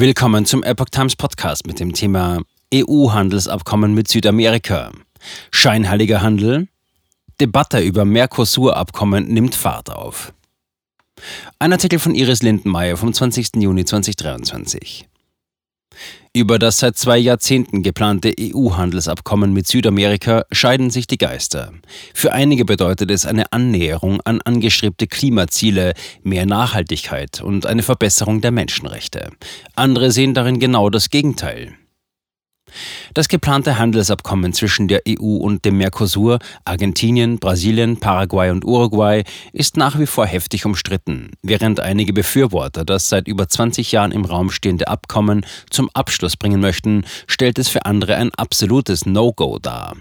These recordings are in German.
Willkommen zum Epoch Times Podcast mit dem Thema EU-Handelsabkommen mit Südamerika. Scheinheiliger Handel? Debatte über Mercosur-Abkommen nimmt Fahrt auf. Ein Artikel von Iris Lindenmeier vom 20. Juni 2023. Über das seit zwei Jahrzehnten geplante EU-Handelsabkommen mit Südamerika scheiden sich die Geister. Für einige bedeutet es eine Annäherung an angestrebte Klimaziele, mehr Nachhaltigkeit und eine Verbesserung der Menschenrechte. Andere sehen darin genau das Gegenteil. Das geplante Handelsabkommen zwischen der EU und dem Mercosur, Argentinien, Brasilien, Paraguay und Uruguay ist nach wie vor heftig umstritten, während einige Befürworter das seit über 20 Jahren im Raum stehende Abkommen zum Abschluss bringen möchten, stellt es für andere ein absolutes No-Go dar.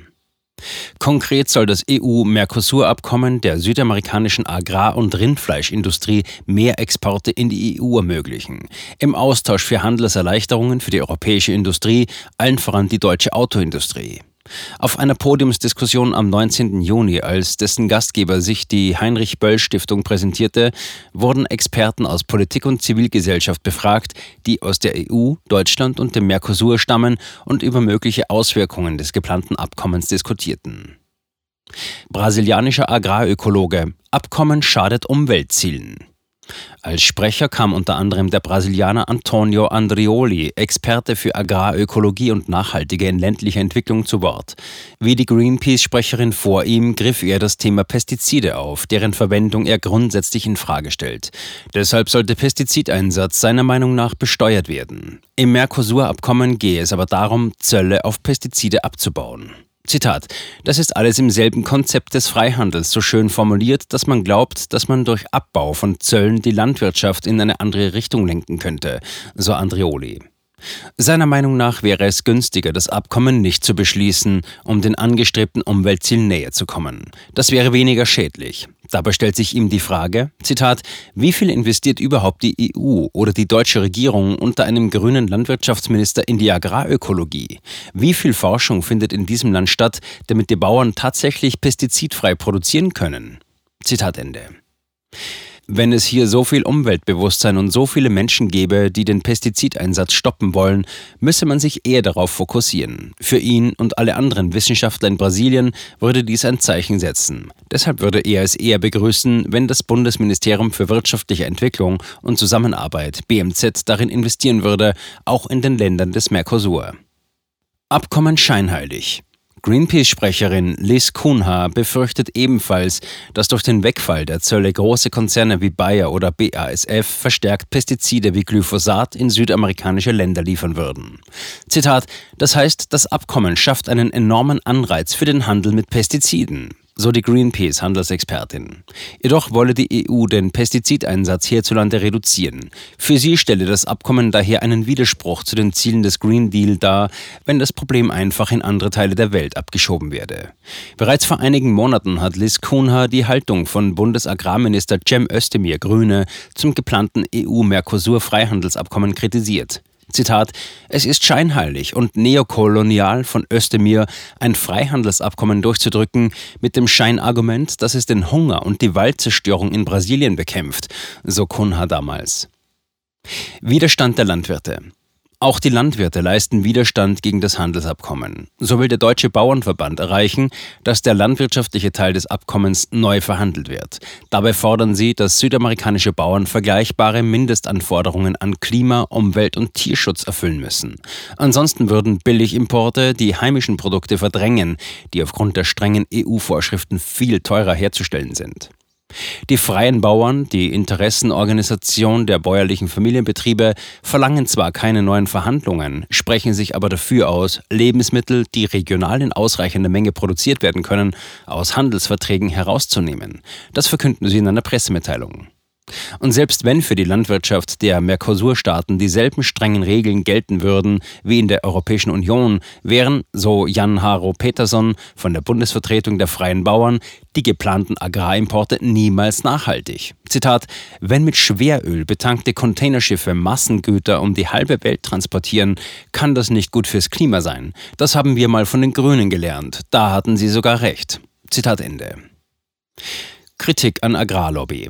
Konkret soll das EU-Mercosur-Abkommen der südamerikanischen Agrar- und Rindfleischindustrie mehr Exporte in die EU ermöglichen. Im Austausch für Handelserleichterungen für die europäische Industrie, allen voran die deutsche Autoindustrie. Auf einer Podiumsdiskussion am 19. Juni, als dessen Gastgeber sich die Heinrich Böll Stiftung präsentierte, wurden Experten aus Politik und Zivilgesellschaft befragt, die aus der EU, Deutschland und dem Mercosur stammen und über mögliche Auswirkungen des geplanten Abkommens diskutierten. Brasilianischer Agrarökologe Abkommen schadet Umweltzielen. Als Sprecher kam unter anderem der Brasilianer Antonio Andrioli, Experte für Agrarökologie und nachhaltige in ländlicher Entwicklung, zu Wort. Wie die Greenpeace-Sprecherin vor ihm griff er das Thema Pestizide auf, deren Verwendung er grundsätzlich in Frage stellt. Deshalb sollte Pestizideinsatz seiner Meinung nach besteuert werden. Im Mercosur-Abkommen gehe es aber darum, Zölle auf Pestizide abzubauen. Zitat, das ist alles im selben Konzept des Freihandels so schön formuliert, dass man glaubt, dass man durch Abbau von Zöllen die Landwirtschaft in eine andere Richtung lenken könnte, so Andrioli. Seiner Meinung nach wäre es günstiger, das Abkommen nicht zu beschließen, um den angestrebten Umweltzielen näher zu kommen. Das wäre weniger schädlich. Dabei stellt sich ihm die Frage, Zitat, wie viel investiert überhaupt die EU oder die deutsche Regierung unter einem grünen Landwirtschaftsminister in die Agrarökologie? Wie viel Forschung findet in diesem Land statt, damit die Bauern tatsächlich pestizidfrei produzieren können? Zitat Ende. Wenn es hier so viel Umweltbewusstsein und so viele Menschen gäbe, die den Pestizideinsatz stoppen wollen, müsse man sich eher darauf fokussieren. Für ihn und alle anderen Wissenschaftler in Brasilien würde dies ein Zeichen setzen. Deshalb würde er es eher begrüßen, wenn das Bundesministerium für wirtschaftliche Entwicklung und Zusammenarbeit BMZ darin investieren würde, auch in den Ländern des Mercosur. Abkommen scheinheilig. Greenpeace-Sprecherin Liz Kuhnhaar befürchtet ebenfalls, dass durch den Wegfall der Zölle große Konzerne wie Bayer oder BASF verstärkt Pestizide wie Glyphosat in südamerikanische Länder liefern würden. Zitat: Das heißt, das Abkommen schafft einen enormen Anreiz für den Handel mit Pestiziden so die Greenpeace-Handelsexpertin. Jedoch wolle die EU den Pestizideinsatz hierzulande reduzieren. Für sie stelle das Abkommen daher einen Widerspruch zu den Zielen des Green Deal dar, wenn das Problem einfach in andere Teile der Welt abgeschoben werde. Bereits vor einigen Monaten hat Liz Kuhnha die Haltung von Bundesagrarminister Cem Özdemir Grüne zum geplanten EU-Mercosur-Freihandelsabkommen kritisiert. Zitat, es ist scheinheilig und neokolonial von Özdemir, ein Freihandelsabkommen durchzudrücken, mit dem Scheinargument, dass es den Hunger und die Waldzerstörung in Brasilien bekämpft, so Kunha damals. Widerstand der Landwirte. Auch die Landwirte leisten Widerstand gegen das Handelsabkommen. So will der Deutsche Bauernverband erreichen, dass der landwirtschaftliche Teil des Abkommens neu verhandelt wird. Dabei fordern sie, dass südamerikanische Bauern vergleichbare Mindestanforderungen an Klima, Umwelt und Tierschutz erfüllen müssen. Ansonsten würden Billigimporte die heimischen Produkte verdrängen, die aufgrund der strengen EU-Vorschriften viel teurer herzustellen sind. Die freien Bauern, die Interessenorganisation der bäuerlichen Familienbetriebe, verlangen zwar keine neuen Verhandlungen, sprechen sich aber dafür aus, Lebensmittel, die regional in ausreichender Menge produziert werden können, aus Handelsverträgen herauszunehmen. Das verkünden sie in einer Pressemitteilung. Und selbst wenn für die Landwirtschaft der Mercosur-Staaten dieselben strengen Regeln gelten würden wie in der Europäischen Union, wären, so Jan Haro Peterson von der Bundesvertretung der Freien Bauern, die geplanten Agrarimporte niemals nachhaltig. Zitat: Wenn mit Schweröl betankte Containerschiffe Massengüter um die halbe Welt transportieren, kann das nicht gut fürs Klima sein. Das haben wir mal von den Grünen gelernt. Da hatten sie sogar recht. Zitat Ende. Kritik an Agrarlobby.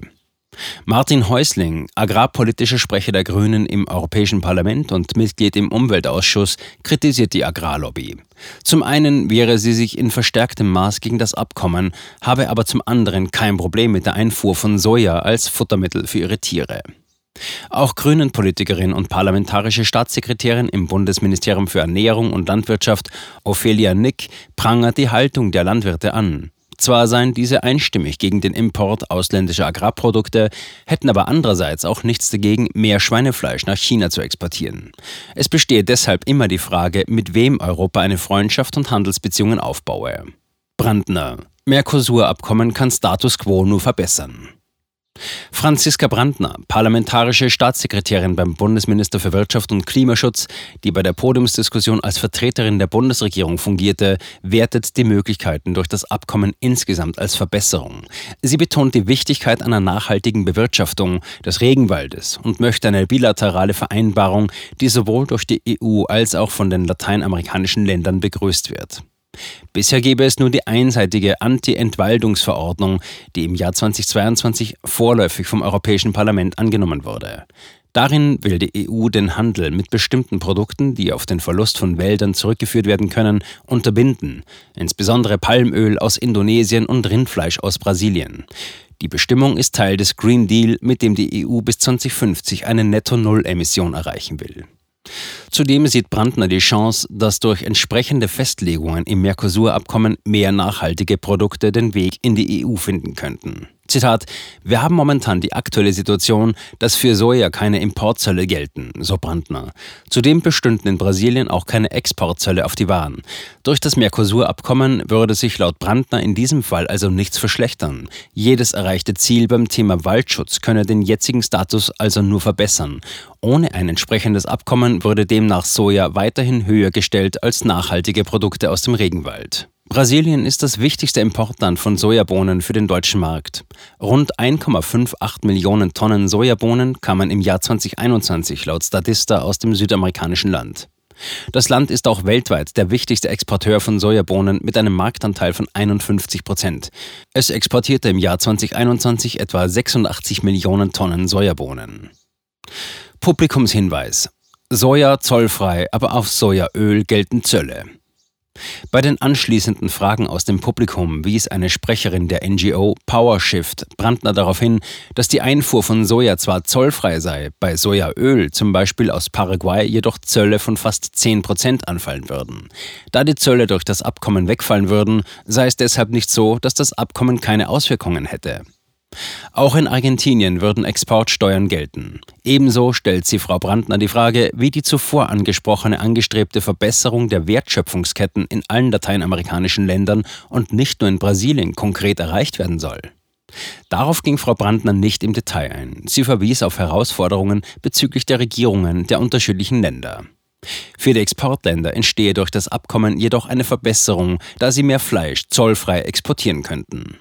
Martin Häusling, agrarpolitischer Sprecher der Grünen im Europäischen Parlament und Mitglied im Umweltausschuss, kritisiert die Agrarlobby. Zum einen wehre sie sich in verstärktem Maß gegen das Abkommen, habe aber zum anderen kein Problem mit der Einfuhr von Soja als Futtermittel für ihre Tiere. Auch Grünen-Politikerin und parlamentarische Staatssekretärin im Bundesministerium für Ernährung und Landwirtschaft, Ophelia Nick, prangert die Haltung der Landwirte an. Zwar seien diese einstimmig gegen den Import ausländischer Agrarprodukte, hätten aber andererseits auch nichts dagegen, mehr Schweinefleisch nach China zu exportieren. Es bestehe deshalb immer die Frage, mit wem Europa eine Freundschaft und Handelsbeziehungen aufbaue. Brandner. Mercosur-Abkommen kann Status quo nur verbessern. Franziska Brandner, parlamentarische Staatssekretärin beim Bundesminister für Wirtschaft und Klimaschutz, die bei der Podiumsdiskussion als Vertreterin der Bundesregierung fungierte, wertet die Möglichkeiten durch das Abkommen insgesamt als Verbesserung. Sie betont die Wichtigkeit einer nachhaltigen Bewirtschaftung des Regenwaldes und möchte eine bilaterale Vereinbarung, die sowohl durch die EU als auch von den lateinamerikanischen Ländern begrüßt wird. Bisher gäbe es nur die einseitige Anti-Entwaldungsverordnung, die im Jahr 2022 vorläufig vom Europäischen Parlament angenommen wurde. Darin will die EU den Handel mit bestimmten Produkten, die auf den Verlust von Wäldern zurückgeführt werden können, unterbinden, insbesondere Palmöl aus Indonesien und Rindfleisch aus Brasilien. Die Bestimmung ist Teil des Green Deal, mit dem die EU bis 2050 eine Netto-Null-Emission erreichen will. Zudem sieht Brandner die Chance, dass durch entsprechende Festlegungen im Mercosur-Abkommen mehr nachhaltige Produkte den Weg in die EU finden könnten. Zitat, wir haben momentan die aktuelle Situation, dass für Soja keine Importzölle gelten, so Brandner. Zudem bestünden in Brasilien auch keine Exportzölle auf die Waren. Durch das Mercosur-Abkommen würde sich laut Brandner in diesem Fall also nichts verschlechtern. Jedes erreichte Ziel beim Thema Waldschutz könne den jetzigen Status also nur verbessern. Ohne ein entsprechendes Abkommen würde demnach Soja weiterhin höher gestellt als nachhaltige Produkte aus dem Regenwald. Brasilien ist das wichtigste Importland von Sojabohnen für den deutschen Markt. Rund 1,58 Millionen Tonnen Sojabohnen kamen im Jahr 2021 laut Statista aus dem südamerikanischen Land. Das Land ist auch weltweit der wichtigste Exporteur von Sojabohnen mit einem Marktanteil von 51 Prozent. Es exportierte im Jahr 2021 etwa 86 Millionen Tonnen Sojabohnen. Publikumshinweis. Soja zollfrei, aber auf Sojaöl gelten Zölle. Bei den anschließenden Fragen aus dem Publikum wies eine Sprecherin der NGO PowerShift Brandner darauf hin, dass die Einfuhr von Soja zwar zollfrei sei, bei Sojaöl zum Beispiel aus Paraguay jedoch Zölle von fast 10 Prozent anfallen würden. Da die Zölle durch das Abkommen wegfallen würden, sei es deshalb nicht so, dass das Abkommen keine Auswirkungen hätte. Auch in Argentinien würden Exportsteuern gelten. Ebenso stellt sie Frau Brandner die Frage, wie die zuvor angesprochene angestrebte Verbesserung der Wertschöpfungsketten in allen lateinamerikanischen Ländern und nicht nur in Brasilien konkret erreicht werden soll. Darauf ging Frau Brandner nicht im Detail ein. Sie verwies auf Herausforderungen bezüglich der Regierungen der unterschiedlichen Länder. Für die Exportländer entstehe durch das Abkommen jedoch eine Verbesserung, da sie mehr Fleisch zollfrei exportieren könnten.